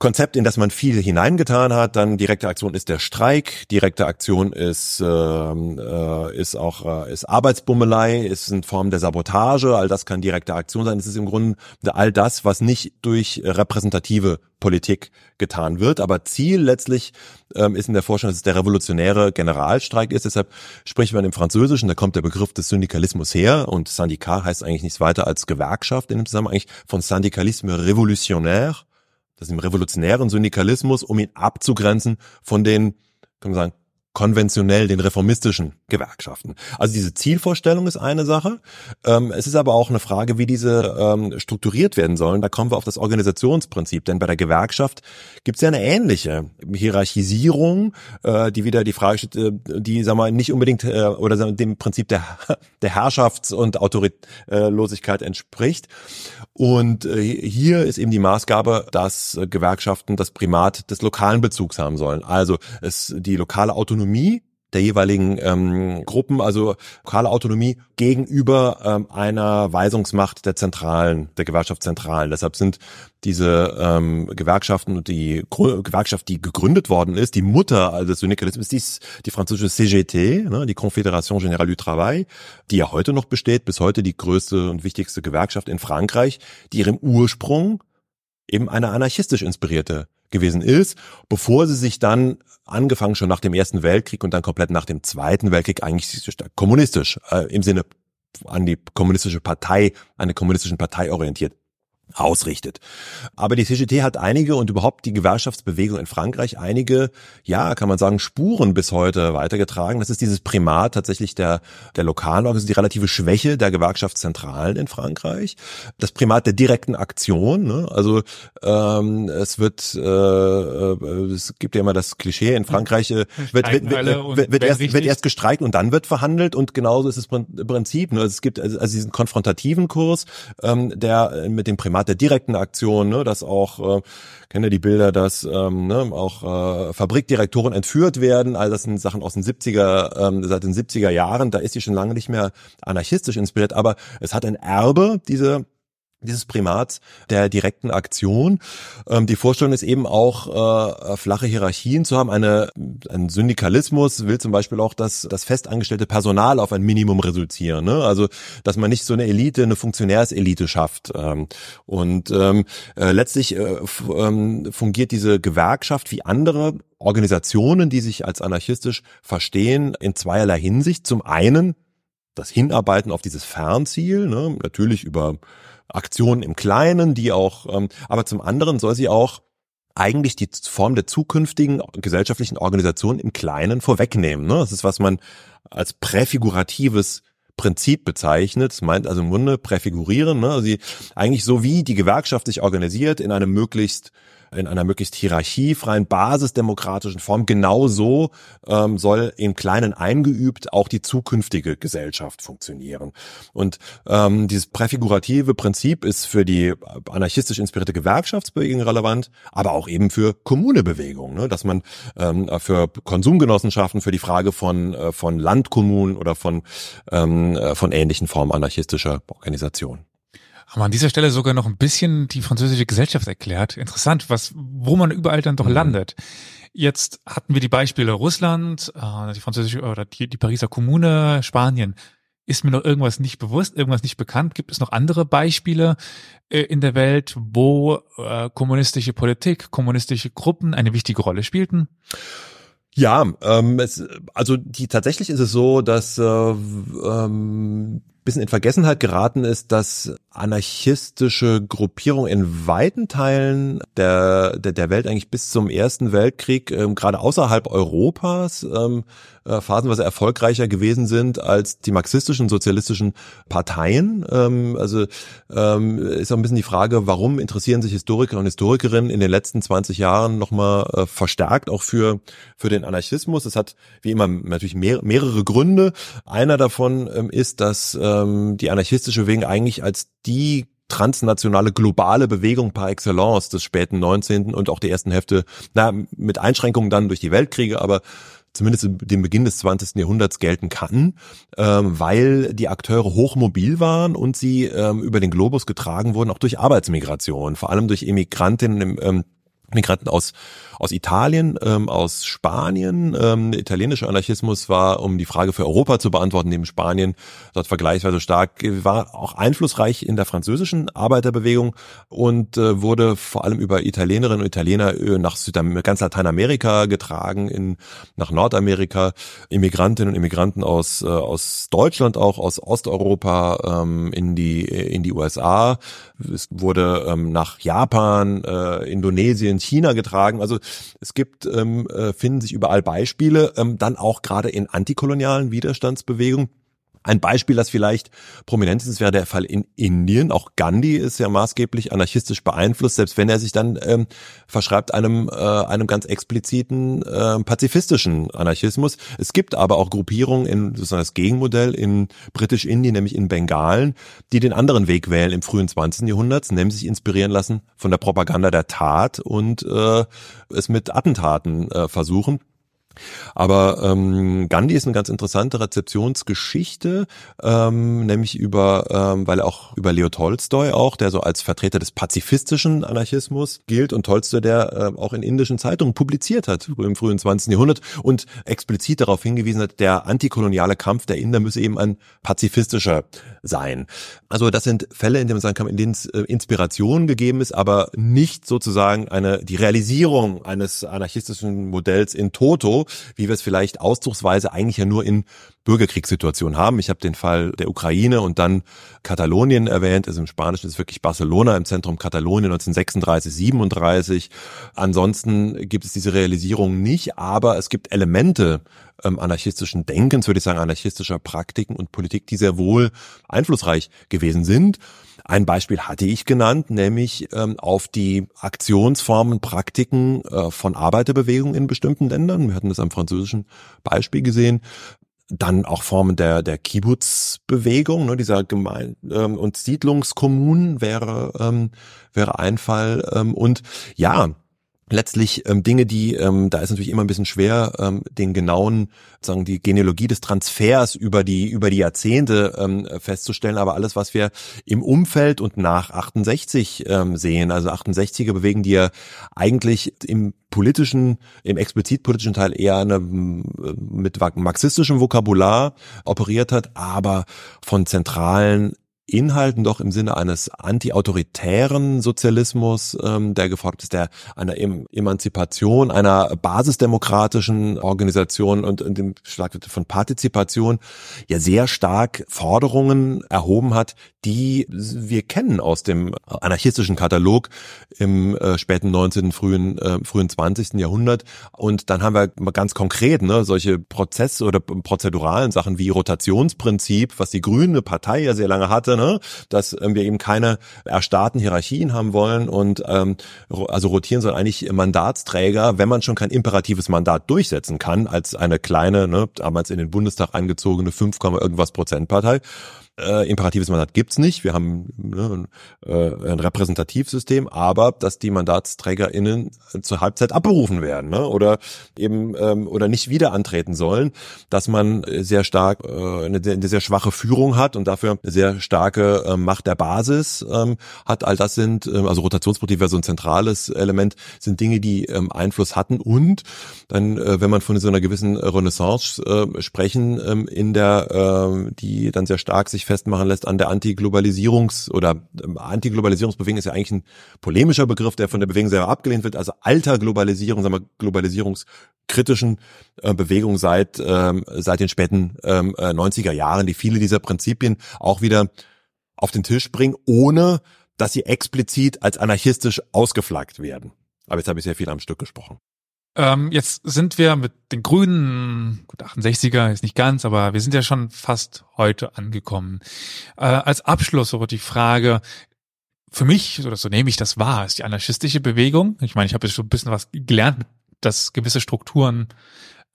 Konzept, in das man viel hineingetan hat. Dann direkte Aktion ist der Streik, direkte Aktion ist ähm, äh, ist auch äh, ist Arbeitsbummelei, ist eine Form der Sabotage. All das kann direkte Aktion sein. Es ist im Grunde all das, was nicht durch repräsentative Politik getan wird. Aber Ziel letztlich ähm, ist in der Forschung, dass es der revolutionäre Generalstreik ist. Deshalb spricht man im Französischen, da kommt der Begriff des Syndikalismus her und Syndicat heißt eigentlich nichts weiter als Gewerkschaft in dem Zusammenhang eigentlich von Syndikalisme révolutionnaire das im revolutionären Syndikalismus, um ihn abzugrenzen von den, kann man sagen, konventionell den reformistischen Gewerkschaften. Also diese Zielvorstellung ist eine Sache. Ähm, es ist aber auch eine Frage, wie diese ähm, strukturiert werden sollen. Da kommen wir auf das Organisationsprinzip, denn bei der Gewerkschaft gibt es ja eine ähnliche Hierarchisierung, äh, die wieder die Frage stellt, äh, die sagen wir nicht unbedingt äh, oder dem Prinzip der der Herrschafts- und Autoritlosigkeit entspricht. Und hier ist eben die Maßgabe, dass Gewerkschaften das Primat des lokalen Bezugs haben sollen. Also es die lokale Autonomie der jeweiligen ähm, Gruppen, also lokale Autonomie gegenüber ähm, einer Weisungsmacht der Zentralen, der Gewerkschaftszentralen. Deshalb sind diese ähm, Gewerkschaften und die Gru Gewerkschaft, die gegründet worden ist, die Mutter des Syndikalismus, die, die französische CGT, ne, die Confédération Générale du Travail, die ja heute noch besteht, bis heute die größte und wichtigste Gewerkschaft in Frankreich, die ihrem Ursprung eben eine anarchistisch inspirierte gewesen ist, bevor sie sich dann angefangen schon nach dem Ersten Weltkrieg und dann komplett nach dem Zweiten Weltkrieg eigentlich kommunistisch äh, im Sinne an die kommunistische Partei, eine kommunistischen Partei orientiert ausrichtet. Aber die CGT hat einige und überhaupt die Gewerkschaftsbewegung in Frankreich einige, ja, kann man sagen, Spuren bis heute weitergetragen. Das ist dieses Primat tatsächlich der, der lokalen Organisation, die relative Schwäche der Gewerkschaftszentralen in Frankreich, das Primat der direkten Aktion. Ne? Also ähm, es wird, äh, äh es gibt ja immer das Klischee in Frankreich, äh, wird, wird, wird, wird, erst, wird erst gestreikt und dann wird verhandelt und genauso ist das Prinzip. Ne? Es gibt also, also diesen konfrontativen Kurs, ähm, der mit dem Primat Format der direkten Aktion, ne, dass auch, äh, kenne ja die Bilder, dass ähm, ne, auch äh, Fabrikdirektoren entführt werden, all das sind Sachen aus den 70er, ähm, seit den 70er Jahren, da ist sie schon lange nicht mehr anarchistisch inspiriert, aber es hat ein Erbe, diese dieses Primats der direkten Aktion. Ähm, die Vorstellung ist eben auch äh, flache Hierarchien zu haben. Eine, ein Syndikalismus will zum Beispiel auch, dass das festangestellte Personal auf ein Minimum reduzieren. Ne? Also dass man nicht so eine Elite, eine Funktionärselite schafft. Ähm, und ähm, äh, letztlich äh, ähm, fungiert diese Gewerkschaft wie andere Organisationen, die sich als anarchistisch verstehen, in zweierlei Hinsicht. Zum einen das Hinarbeiten auf dieses Fernziel, ne? natürlich über Aktionen im Kleinen, die auch, ähm, aber zum anderen soll sie auch eigentlich die Form der zukünftigen gesellschaftlichen Organisation im Kleinen vorwegnehmen. Ne? Das ist, was man als präfiguratives Prinzip bezeichnet. Meint also im Grunde präfigurieren. Ne? Also sie, eigentlich so wie die Gewerkschaft sich organisiert in einem möglichst in einer möglichst hierarchiefreien, basisdemokratischen Form. Genauso ähm, soll im Kleinen eingeübt auch die zukünftige Gesellschaft funktionieren. Und ähm, dieses präfigurative Prinzip ist für die anarchistisch inspirierte Gewerkschaftsbewegung relevant, aber auch eben für Kommunebewegung, ne? dass man ähm, für Konsumgenossenschaften, für die Frage von, äh, von Landkommunen oder von, ähm, äh, von ähnlichen Formen anarchistischer Organisation haben wir an dieser Stelle sogar noch ein bisschen die französische Gesellschaft erklärt. Interessant, was, wo man überall dann doch mhm. landet. Jetzt hatten wir die Beispiele Russland, äh, die französische oder die, die Pariser Kommune, Spanien. Ist mir noch irgendwas nicht bewusst, irgendwas nicht bekannt? Gibt es noch andere Beispiele äh, in der Welt, wo äh, kommunistische Politik, kommunistische Gruppen eine wichtige Rolle spielten? Ja, ähm, es, also die tatsächlich ist es so, dass äh, ähm, bisschen in Vergessenheit geraten ist, dass anarchistische Gruppierungen in weiten Teilen der, der, der Welt eigentlich bis zum Ersten Weltkrieg ähm, gerade außerhalb Europas ähm, äh, phasenweise erfolgreicher gewesen sind als die marxistischen sozialistischen Parteien. Ähm, also ähm, ist auch ein bisschen die Frage, warum interessieren sich Historiker und Historikerinnen in den letzten 20 Jahren nochmal äh, verstärkt auch für, für den Anarchismus. Es hat wie immer natürlich mehr, mehrere Gründe. Einer davon ähm, ist, dass ähm, die anarchistische Bewegung eigentlich als die transnationale globale Bewegung par excellence des späten 19. und auch der ersten Hälfte, na, mit Einschränkungen dann durch die Weltkriege, aber zumindest dem Beginn des 20. Jahrhunderts gelten kann, ähm, weil die Akteure hochmobil waren und sie ähm, über den Globus getragen wurden, auch durch Arbeitsmigration, vor allem durch Emigrantinnen ähm, Migranten aus, aus Italien, ähm, aus Spanien. Ähm, der italienische Anarchismus war, um die Frage für Europa zu beantworten, neben Spanien dort vergleichsweise stark, war auch einflussreich in der französischen Arbeiterbewegung und äh, wurde vor allem über Italienerinnen und Italiener äh, nach Südamerika, ganz Lateinamerika getragen, in, nach Nordamerika, Immigrantinnen und Immigranten aus, äh, aus Deutschland auch, aus Osteuropa ähm, in, die, in die USA. Es wurde ähm, nach Japan, äh, Indonesien, China getragen. Also es gibt, ähm, äh, finden sich überall Beispiele, ähm, dann auch gerade in antikolonialen Widerstandsbewegungen. Ein Beispiel, das vielleicht prominent ist, wäre der Fall in Indien. Auch Gandhi ist ja maßgeblich anarchistisch beeinflusst, selbst wenn er sich dann ähm, verschreibt einem, äh, einem ganz expliziten äh, pazifistischen Anarchismus. Es gibt aber auch Gruppierungen in sozusagen das Gegenmodell in Britisch-Indien, nämlich in Bengalen, die den anderen Weg wählen im frühen 20. Jahrhunderts, nämlich sich inspirieren lassen von der Propaganda der Tat und äh, es mit Attentaten äh, versuchen. Aber ähm, Gandhi ist eine ganz interessante Rezeptionsgeschichte, ähm, nämlich über, ähm, weil auch über Leo Tolstoi auch, der so als Vertreter des pazifistischen Anarchismus gilt und Tolstoi, der äh, auch in indischen Zeitungen publiziert hat im frühen 20. Jahrhundert und explizit darauf hingewiesen hat, der antikoloniale Kampf der Inder müsse eben ein pazifistischer sein. Also das sind Fälle, in denen man sagen kann, in denen es äh, Inspiration gegeben ist, aber nicht sozusagen eine die Realisierung eines anarchistischen Modells in Toto, wie wir es vielleicht ausdrucksweise eigentlich ja nur in Bürgerkriegssituationen haben. Ich habe den Fall der Ukraine und dann Katalonien erwähnt. Also im Spanischen ist wirklich Barcelona im Zentrum Katalonien 1936, 37. Ansonsten gibt es diese Realisierung nicht, aber es gibt Elemente ähm, anarchistischen Denkens, würde ich sagen, anarchistischer Praktiken und Politik, die sehr wohl einflussreich gewesen sind. Ein Beispiel hatte ich genannt, nämlich ähm, auf die Aktionsformen, Praktiken äh, von Arbeiterbewegungen in bestimmten Ländern. Wir hatten das am französischen Beispiel gesehen. Dann auch Formen der, der Kibbutz-Bewegung, ne, dieser Gemein- ähm, und Siedlungskommunen wäre, ähm, wäre ein Fall. Ähm, und ja, letztlich ähm, Dinge, die, ähm, da ist natürlich immer ein bisschen schwer, ähm, den genauen, sagen die Genealogie des Transfers über die über die Jahrzehnte ähm, festzustellen, aber alles, was wir im Umfeld und nach 68 ähm, sehen, also 68er bewegen, die ja eigentlich im politischen, im explizit politischen Teil eher eine, mit marxistischem Vokabular operiert hat, aber von zentralen Inhalten doch im Sinne eines anti-autoritären Sozialismus, ähm, der gefordert ist, der einer em Emanzipation, einer basisdemokratischen Organisation und, und dem Schlagwort von Partizipation ja sehr stark Forderungen erhoben hat, die wir kennen aus dem anarchistischen Katalog im äh, späten 19., frühen, äh, frühen 20. Jahrhundert. Und dann haben wir ganz konkret ne, solche Prozesse oder prozeduralen Sachen wie Rotationsprinzip, was die Grüne Partei ja sehr lange hatte, ne, dass ähm, wir eben keine erstarrten Hierarchien haben wollen und ähm, also rotieren soll eigentlich Mandatsträger, wenn man schon kein imperatives Mandat durchsetzen kann, als eine kleine, ne, damals in den Bundestag eingezogene 5, irgendwas Prozentpartei äh, imperatives Mandat gibt's nicht. Wir haben ne, äh, ein Repräsentativsystem, aber dass die MandatsträgerInnen zur Halbzeit abberufen werden ne, oder eben ähm, oder nicht wieder antreten sollen, dass man sehr stark äh, eine, eine sehr schwache Führung hat und dafür eine sehr starke äh, Macht der Basis ähm, hat. All das sind, ähm, also Rotationsprinzip wäre so ein zentrales Element, sind Dinge, die ähm, Einfluss hatten und dann, äh, wenn man von so einer gewissen Renaissance äh, sprechen, ähm, in der, äh, die dann sehr stark sich festmachen lässt an der Antiglobalisierungs- oder ähm, Antiglobalisierungsbewegung ist ja eigentlich ein polemischer Begriff, der von der Bewegung selber abgelehnt wird, also alter Globalisierung, sagen wir globalisierungskritischen äh, Bewegung seit ähm, seit den späten ähm, 90er äh, Jahren, die viele dieser Prinzipien auch wieder auf den Tisch bringen, ohne dass sie explizit als anarchistisch ausgeflaggt werden. Aber jetzt habe ich sehr viel am Stück gesprochen. Ähm, jetzt sind wir mit den Grünen, gut 68er ist nicht ganz, aber wir sind ja schon fast heute angekommen. Äh, als Abschluss so die Frage, für mich, oder so nehme ich das wahr, ist die anarchistische Bewegung. Ich meine, ich habe jetzt schon ein bisschen was gelernt, dass gewisse Strukturen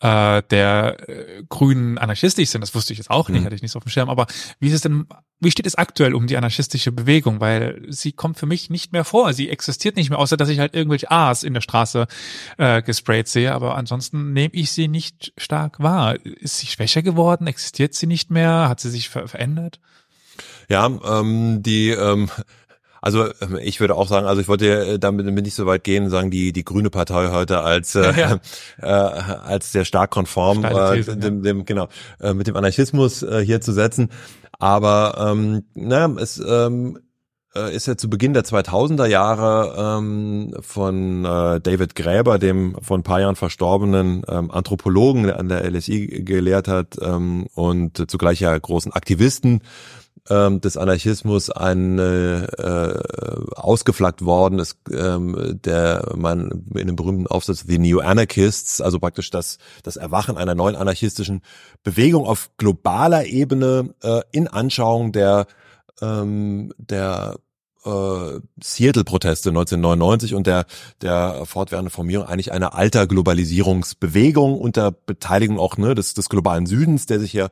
äh, der äh, Grünen anarchistisch sind. Das wusste ich jetzt auch nicht, mhm. hatte ich nicht so auf dem Schirm. Aber wie ist es denn, wie steht es aktuell um die anarchistische Bewegung? Weil sie kommt für mich nicht mehr vor. Sie existiert nicht mehr, außer dass ich halt irgendwelche A's in der Straße äh, gesprayt sehe. Aber ansonsten nehme ich sie nicht stark wahr. Ist sie schwächer geworden? Existiert sie nicht mehr? Hat sie sich ver verändert? Ja, ähm, die ähm, also ähm, ich würde auch sagen, also ich wollte äh, damit nicht so weit gehen, sagen die die Grüne Partei heute als äh, ja. äh, als sehr stark konform äh, dem, dem, genau äh, mit dem Anarchismus äh, hier zu setzen. Aber ähm, naja, es ähm, äh, ist ja zu Beginn der 2000er Jahre ähm, von äh, David Gräber, dem vor ein paar Jahren verstorbenen ähm, Anthropologen, der an der LSI gelehrt hat ähm, und zugleich ja großen Aktivisten ähm, des Anarchismus ein äh, äh, ausgeflaggt worden ist, ähm, der man in dem berühmten Aufsatz The New Anarchists, also praktisch das, das Erwachen einer neuen anarchistischen Bewegung auf globaler Ebene äh, in Anschauung der ähm, der äh, Seattle-Proteste 1999 und der, der fortwährenden Formierung eigentlich einer alter Globalisierungsbewegung unter Beteiligung auch ne, des, des globalen Südens, der sich ja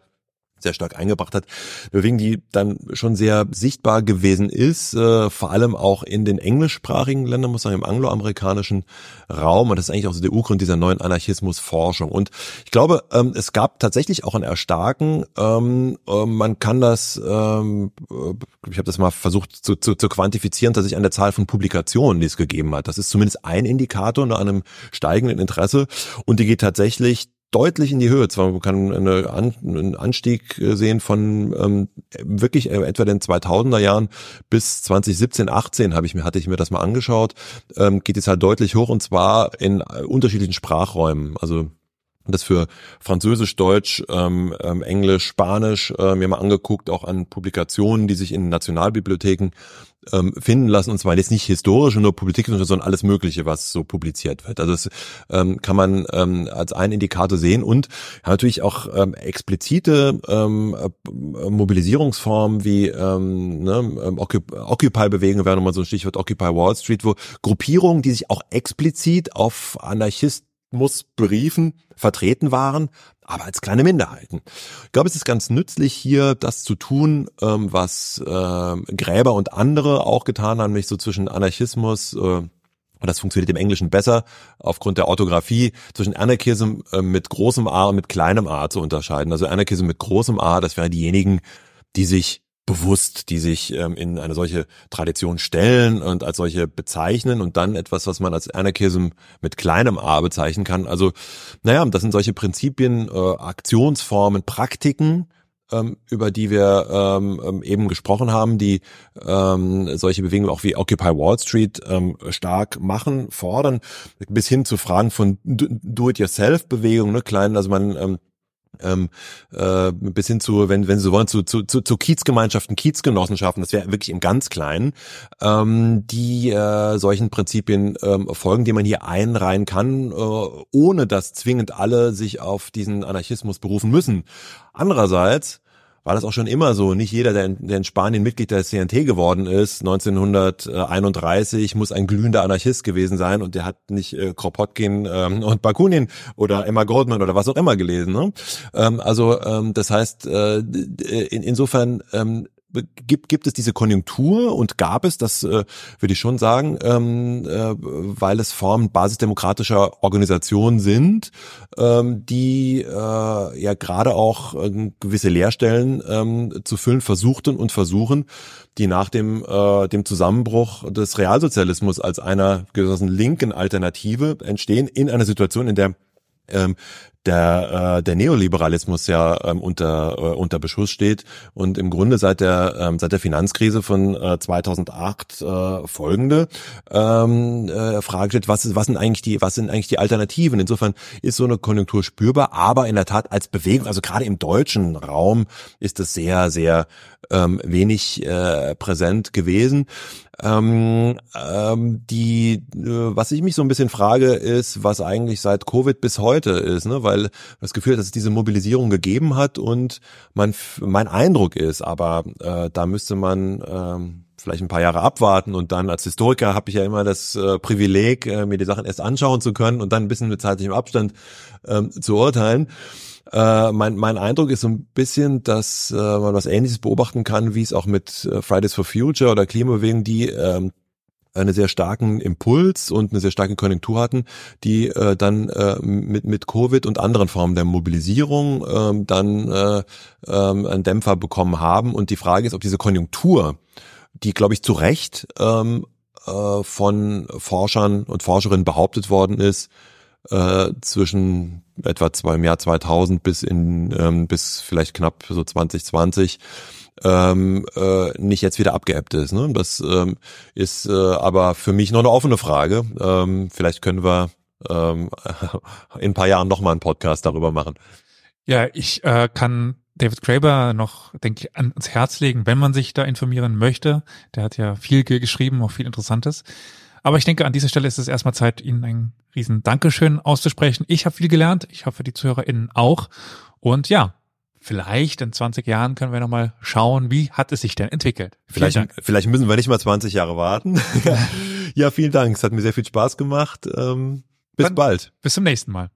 sehr stark eingebracht hat. Wegen die dann schon sehr sichtbar gewesen ist, äh, vor allem auch in den englischsprachigen Ländern, muss man sagen, im angloamerikanischen Raum. Und das ist eigentlich auch so der Urgrund dieser neuen Anarchismusforschung. Und ich glaube, ähm, es gab tatsächlich auch ein Erstarken. Ähm, äh, man kann das, ähm, äh, ich habe das mal versucht zu, zu, zu quantifizieren, sich an der Zahl von Publikationen, die es gegeben hat. Das ist zumindest ein Indikator nach einem steigenden Interesse. Und die geht tatsächlich deutlich in die Höhe. Zwar man kann eine, einen Anstieg äh, sehen von ähm, wirklich äh, etwa den 2000er Jahren bis 2017, 18 habe ich mir hatte ich mir das mal angeschaut. Ähm, geht jetzt halt deutlich hoch und zwar in äh, unterschiedlichen Sprachräumen. Also das für Französisch, Deutsch, ähm, ähm, Englisch, Spanisch äh, mir mal angeguckt, auch an Publikationen, die sich in Nationalbibliotheken ähm, finden lassen, und zwar jetzt nicht historische nur Politik, sondern alles Mögliche, was so publiziert wird. Also das ähm, kann man ähm, als einen Indikator sehen und ja, natürlich auch ähm, explizite ähm, äh, Mobilisierungsformen wie ähm, ne, ähm, Occupy-Bewegung wäre nochmal so ein Stichwort Occupy Wall Street, wo Gruppierungen, die sich auch explizit auf Anarchisten Briefen vertreten waren, aber als kleine Minderheiten. Ich glaube, es ist ganz nützlich hier das zu tun, ähm, was äh, Gräber und andere auch getan haben, nämlich so zwischen Anarchismus äh, und das funktioniert im Englischen besser, aufgrund der Orthographie, zwischen Anarchism äh, mit großem A und mit kleinem a zu unterscheiden. Also Anarchism mit großem A, das wären diejenigen, die sich bewusst, die sich ähm, in eine solche Tradition stellen und als solche bezeichnen und dann etwas, was man als Anarchism mit kleinem a bezeichnen kann. Also, naja, das sind solche Prinzipien, äh, Aktionsformen, Praktiken, ähm, über die wir ähm, ähm eben gesprochen haben, die ähm, solche Bewegungen auch wie Occupy Wall Street ähm, stark machen, fordern, bis hin zu Fragen von Do-it-yourself-Bewegungen, ne, kleinen, also man ähm, ähm, äh, bis hin zu, wenn, wenn Sie so wollen, zu, zu, zu, zu Kiezgemeinschaften, Kiezgenossenschaften, das wäre wirklich im ganz Kleinen, ähm, die äh, solchen Prinzipien ähm, folgen, die man hier einreihen kann, äh, ohne dass zwingend alle sich auf diesen Anarchismus berufen müssen. Andererseits war das auch schon immer so. Nicht jeder, der in, der in Spanien Mitglied der CNT geworden ist, 1931, muss ein glühender Anarchist gewesen sein und der hat nicht äh, Kropotkin ähm, und Bakunin oder Emma Goldman oder was auch immer gelesen. Ne? Ähm, also ähm, das heißt, äh, in, insofern ähm, gibt, gibt es diese Konjunktur und gab es, das äh, würde ich schon sagen, ähm, äh, weil es Formen basisdemokratischer Organisationen sind, ähm, die äh, ja gerade auch äh, gewisse Leerstellen ähm, zu füllen versuchten und versuchen, die nach dem, äh, dem Zusammenbruch des Realsozialismus als einer gewissen linken Alternative entstehen in einer Situation, in der ähm, der, äh, der Neoliberalismus ja ähm, unter, äh, unter Beschuss steht und im Grunde seit der, ähm, seit der Finanzkrise von äh, 2008 äh, folgende ähm, äh, Frage steht, was, was, sind eigentlich die, was sind eigentlich die Alternativen? Insofern ist so eine Konjunktur spürbar, aber in der Tat als Bewegung, also gerade im deutschen Raum ist es sehr, sehr ähm, wenig äh, präsent gewesen. Ähm, ähm, die, äh, was ich mich so ein bisschen frage, ist, was eigentlich seit Covid bis heute ist, ne? Weil das Gefühl, dass es diese Mobilisierung gegeben hat und man, mein Eindruck ist, aber äh, da müsste man ähm, vielleicht ein paar Jahre abwarten und dann als Historiker habe ich ja immer das äh, Privileg, äh, mir die Sachen erst anschauen zu können und dann ein bisschen mit zeitlichem Abstand ähm, zu urteilen. Äh, mein, mein Eindruck ist so ein bisschen, dass äh, man was Ähnliches beobachten kann, wie es auch mit äh, Fridays for Future oder Klimabewegung, die ähm, einen sehr starken Impuls und eine sehr starke Konjunktur hatten, die äh, dann äh, mit, mit Covid und anderen Formen der Mobilisierung äh, dann äh, äh, einen Dämpfer bekommen haben. Und die Frage ist, ob diese Konjunktur, die, glaube ich, zu Recht ähm, äh, von Forschern und Forscherinnen behauptet worden ist, äh, zwischen etwa zwei, im Jahr 2000 bis in ähm, bis vielleicht knapp so 2020 ähm, äh, nicht jetzt wieder abgeebbt ist. Ne? Das ähm, ist äh, aber für mich noch eine offene Frage. Ähm, vielleicht können wir ähm, in ein paar Jahren nochmal einen Podcast darüber machen. Ja, ich äh, kann David Graeber noch, denke ich, ans Herz legen, wenn man sich da informieren möchte. Der hat ja viel geschrieben, auch viel Interessantes. Aber ich denke, an dieser Stelle ist es erstmal Zeit, Ihnen ein riesen Dankeschön auszusprechen. Ich habe viel gelernt. Ich hoffe, die ZuhörerInnen auch. Und ja, vielleicht in 20 Jahren können wir nochmal schauen, wie hat es sich denn entwickelt. Vielleicht, vielleicht müssen wir nicht mal 20 Jahre warten. ja, vielen Dank. Es hat mir sehr viel Spaß gemacht. Ähm, bis Dann bald. Bis zum nächsten Mal.